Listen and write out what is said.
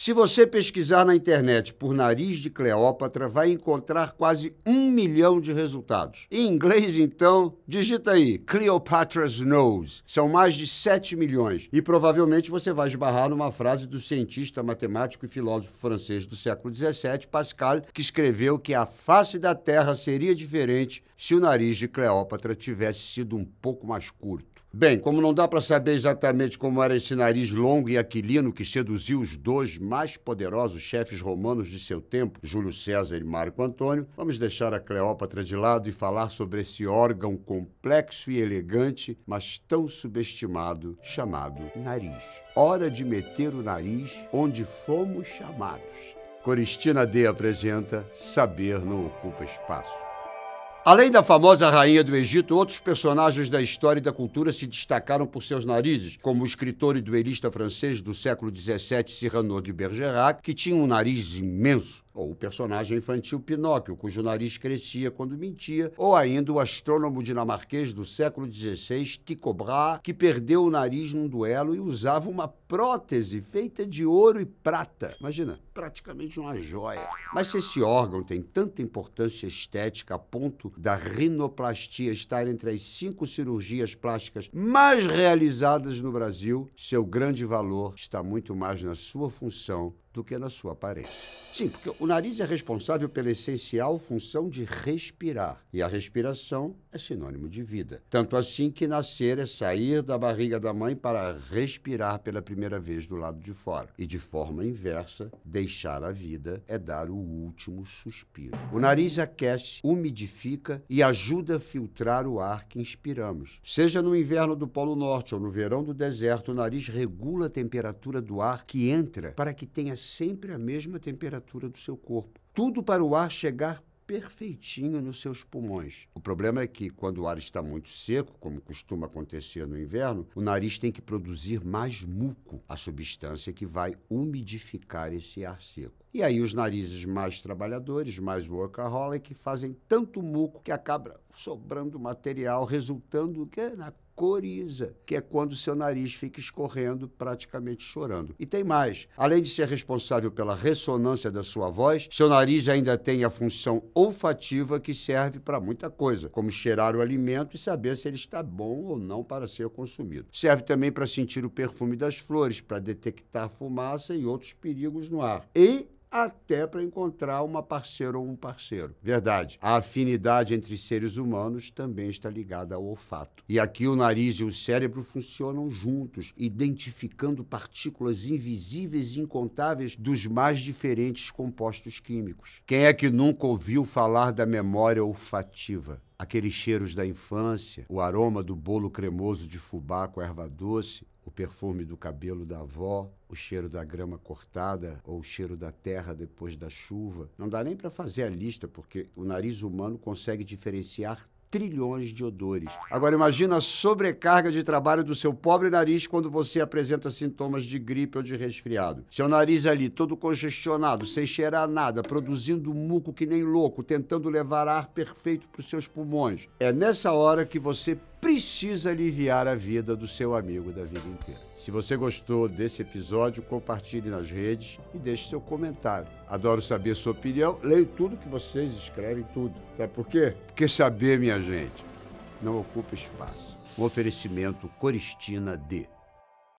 Se você pesquisar na internet por nariz de Cleópatra, vai encontrar quase um milhão de resultados. Em inglês, então, digita aí Cleopatra's Nose. São mais de 7 milhões. E provavelmente você vai esbarrar numa frase do cientista, matemático e filósofo francês do século XVII, Pascal, que escreveu que a face da Terra seria diferente se o nariz de Cleópatra tivesse sido um pouco mais curto. Bem, como não dá para saber exatamente como era esse nariz longo e aquilino que seduziu os dois mais poderosos chefes romanos de seu tempo, Júlio César e Marco Antônio, vamos deixar a Cleópatra de lado e falar sobre esse órgão complexo e elegante, mas tão subestimado, chamado nariz. Hora de meter o nariz onde fomos chamados. Coristina D apresenta Saber não ocupa espaço. Além da famosa rainha do Egito, outros personagens da história e da cultura se destacaram por seus narizes, como o escritor e duelista francês do século XVII, Cyrano de Bergerac, que tinha um nariz imenso ou o personagem infantil Pinóquio, cujo nariz crescia quando mentia, ou ainda o astrônomo dinamarquês do século XVI, Tycho Brahe, que perdeu o nariz num duelo e usava uma prótese feita de ouro e prata. Imagina, praticamente uma joia. Mas se esse órgão tem tanta importância estética a ponto da rinoplastia estar entre as cinco cirurgias plásticas mais realizadas no Brasil, seu grande valor está muito mais na sua função do que na sua aparência. Sim, porque o nariz é responsável pela essencial função de respirar. E a respiração é sinônimo de vida. Tanto assim que nascer é sair da barriga da mãe para respirar pela primeira vez do lado de fora. E de forma inversa, deixar a vida é dar o último suspiro. O nariz aquece, umidifica e ajuda a filtrar o ar que inspiramos. Seja no inverno do Polo Norte ou no verão do deserto, o nariz regula a temperatura do ar que entra para que tenha sempre a mesma temperatura do seu corpo. Tudo para o ar chegar perfeitinho nos seus pulmões. O problema é que, quando o ar está muito seco, como costuma acontecer no inverno, o nariz tem que produzir mais muco, a substância que vai umidificar esse ar seco. E aí os narizes mais trabalhadores, mais workaholic, fazem tanto muco que acaba sobrando material, resultando que na coriza, que é quando seu nariz fica escorrendo, praticamente chorando. E tem mais: além de ser responsável pela ressonância da sua voz, seu nariz ainda tem a função olfativa que serve para muita coisa, como cheirar o alimento e saber se ele está bom ou não para ser consumido. Serve também para sentir o perfume das flores, para detectar fumaça e outros perigos no ar. E até para encontrar uma parceira ou um parceiro. Verdade. A afinidade entre seres humanos também está ligada ao olfato. E aqui o nariz e o cérebro funcionam juntos, identificando partículas invisíveis e incontáveis dos mais diferentes compostos químicos. Quem é que nunca ouviu falar da memória olfativa? Aqueles cheiros da infância, o aroma do bolo cremoso de fubá com erva doce, o perfume do cabelo da avó, o cheiro da grama cortada ou o cheiro da terra depois da chuva. Não dá nem para fazer a lista, porque o nariz humano consegue diferenciar trilhões de odores. Agora imagina a sobrecarga de trabalho do seu pobre nariz quando você apresenta sintomas de gripe ou de resfriado. Seu nariz ali todo congestionado, sem cheirar nada, produzindo muco que nem louco, tentando levar ar perfeito para os seus pulmões. É nessa hora que você precisa aliviar a vida do seu amigo da vida inteira. Se você gostou desse episódio, compartilhe nas redes e deixe seu comentário. Adoro saber sua opinião, leio tudo que vocês escrevem, tudo. Sabe por quê? Porque saber, minha gente, não ocupa espaço. Um oferecimento Coristina D.